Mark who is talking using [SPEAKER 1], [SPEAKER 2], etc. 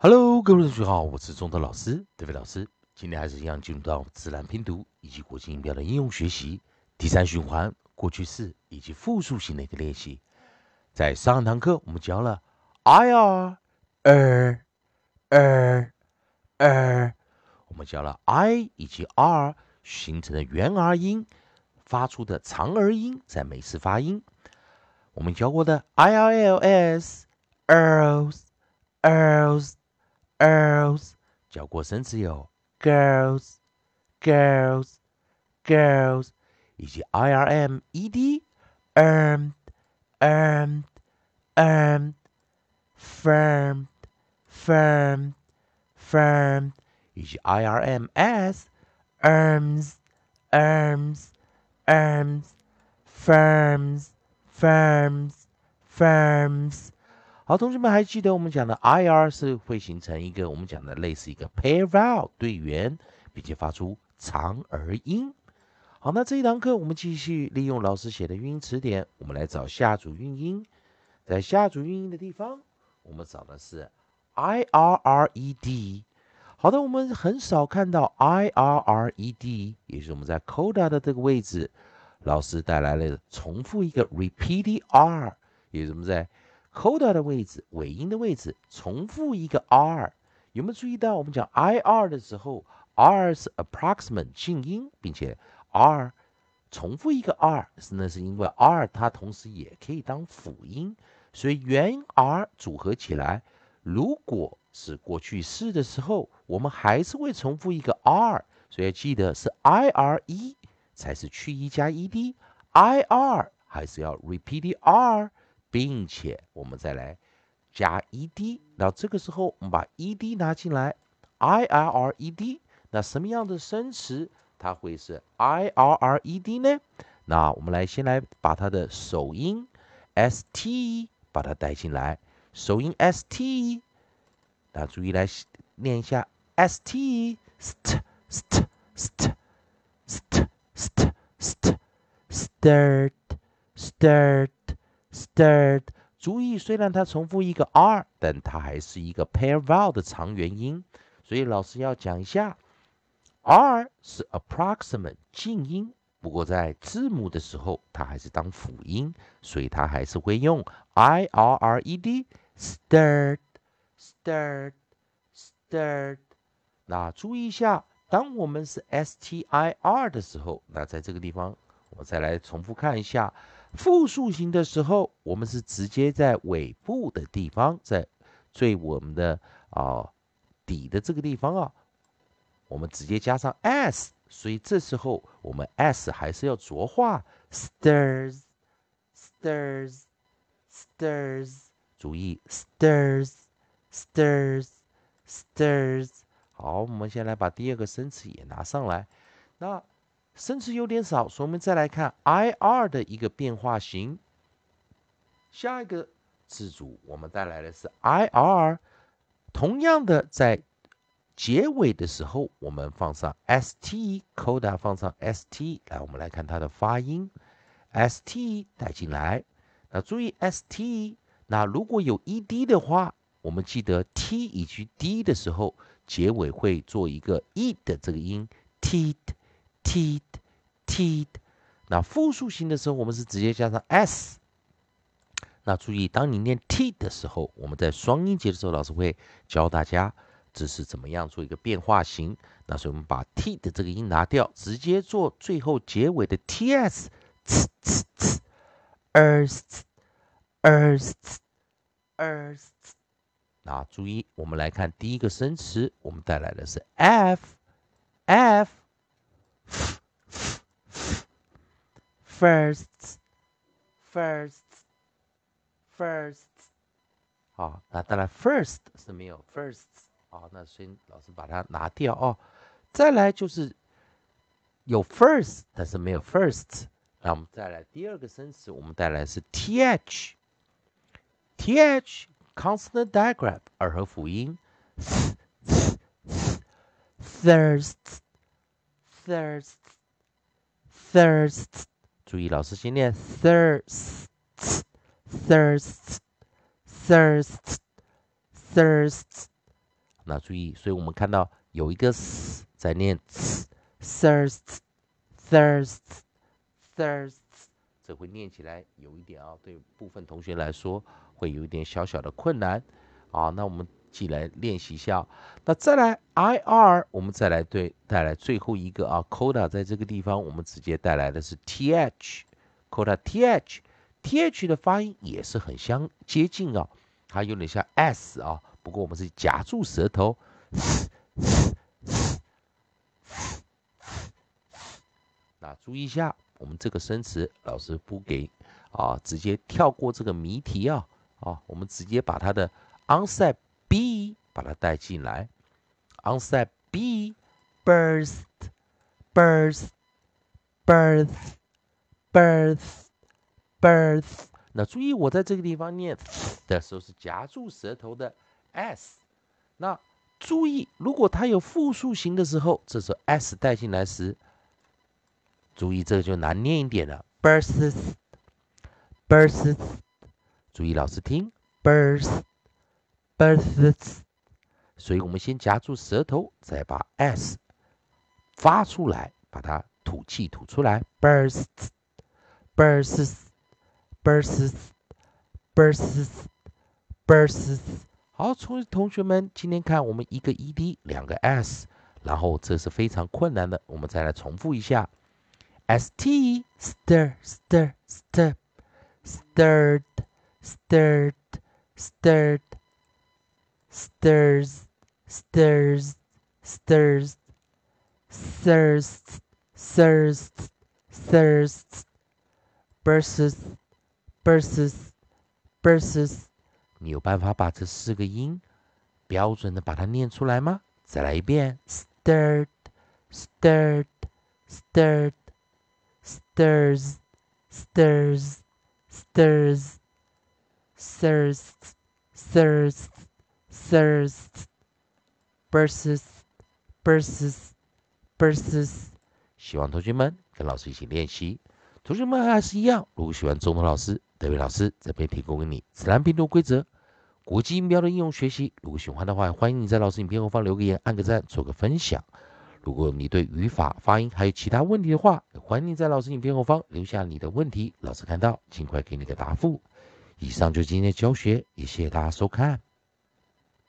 [SPEAKER 1] Hello，各位同学好，我是中德老师德飞老师。今天还是一样进入到自然拼读以及国际音标的应用学习第三循环过去式以及复数型的一个练习。在上堂课我们教了 i r er er er，我们教了 i 以及 r 形成的元儿音发出的长儿音在美式发音。我们教过的 i r l s earls earls earls，教过生词有 girls girls girls，以及 i r m e d earned earned earned firmed firmed firmed，以及 i r m s 好，同学们还记得我们讲的 i r 是会形成一个我们讲的类似一个 pair vowel 对圆，并且发出长而音。好，那这一堂课我们继续利用老师写的语音词典，我们来找下组韵音。在下组韵音的地方，我们找的是 i r r e d。好的，我们很少看到 i r r e d，也就是我们在 coda 的这个位置，老师带来了重复一个 repeated r，也就是我们在 coda 的位置，尾音的位置，重复一个 r，有没有注意到？我们讲 i r 的时候，r 是 approximate 静音，并且 r 重复一个 r，是那是因为 r 它同时也可以当辅音，所以元 r 组合起来，如果是过去式的时候，我们还是会重复一个 r，所以要记得是 i r e 才是去一加 e d，i r 还是要 repeat r。并且我们再来加 ed，那这个时候我们把 ed 拿进来，i r r e d，那什么样的生词它会是 i r r e d 呢？那我们来先来把它的首音 s t 把它带进来，首音 s t，那注意来念一下 s t st st st st st st stirred stirred Stirred，注意，虽然它重复一个 r，但它还是一个 pair vowel 的长元音，所以老师要讲一下，r 是 approximate 静音，不过在字母的时候，它还是当辅音，所以它还是会用 i r r e d，stirred，stirred，stirred。那注意一下，当我们是 s t i r 的时候，那在这个地方，我再来重复看一下。复数型的时候，我们是直接在尾部的地方，在最我们的啊底的这个地方啊，我们直接加上 s，所以这时候我们 s 还是要浊化，stirs，stirs，stirs，注意 stirs，stirs，stirs。好，我们先来把第二个生词也拿上来，那。生词有点少，所以我们再来看 i r 的一个变化型。下一个字组我们带来的是 i r，同样的在结尾的时候，我们放上 s t，coda 放上 s t，来我们来看它的发音，s t 带进来。那注意 s t，那如果有 e d 的话，我们记得 t 以及 d 的时候，结尾会做一个 e 的这个音，t。t t，那复数型的时候，我们是直接加上 s。那注意，当你念 t 的时候，我们在双音节的时候，老师会教大家这是怎么样做一个变化型。那所以我们把 t 的这个音拿掉，直接做最后结尾的 ts。earth，earth，earth。那注意，我们来看第一个生词，我们带来的是 f，f。First, first, first，好，那当然，first 是没有 first，好，那先老师把它拿掉哦。再来就是有 first，但是没有 first。那我们再来第二个生词，我们带来是 th，th consonant digraph 二合辅音，thirst, thirst, thirst。 注意，老师先念 thirst，thirst，thirst，thirst。那注意，所以我们看到有一个 s 在念 thirst，thirst，thirst，这会念起来有一点啊，对部分同学来说会有一点小小的困难啊。那我们起来练习一下。那再来 i r，我们再来对带来最后一个啊，coda 在这个地方，我们直接带来的是 t h，coda t h，t h 的发音也是很相接近啊，它有点像 s 啊。不过我们是夹住舌头，那注意一下，我们这个生词老师不给啊，直接跳过这个谜题啊啊，我们直接把它的 onset 把它带进来，onset b birth birth birth birth birth，那注意我在这个地方念的时候是夹住舌头的。s，那注意，如果它有复数形的时候，这时候 s 带进来时，注意这个就难念一点了。bursts，bursts，注意老师听，bursts，bursts，所以我们先夹住舌头，再把 s 发出来，把它吐气吐出来，bursts，bursts，bursts，bursts，bursts。好，同同学们，今天看我们一个 e d，两个 s，然后这是非常困难的，我们再来重复一下，s t stir stir stir stirred stirred stirred stirs stirs stirs thirst thirst thirst bursts bursts bursts 你有办法把这四个音标准的把它念出来吗？再来一遍：stirred, stirred, stirred, stirs, stirs, stirs, thirst, thirst, thirst, Bursts, bursts, bursts。希望同学们跟老师一起练习。同学们还是一样，如果喜欢中文老师。德伟老师这边提供给你自然拼读规则、国际音标的应用学习。如果喜欢的话，欢迎你在老师影片后方留个言、按个赞、做个分享。如果你对语法、发音还有其他问题的话，欢迎你在老师影片后方留下你的问题，老师看到尽快给你个答复。以上就是今天的教学，也谢谢大家收看。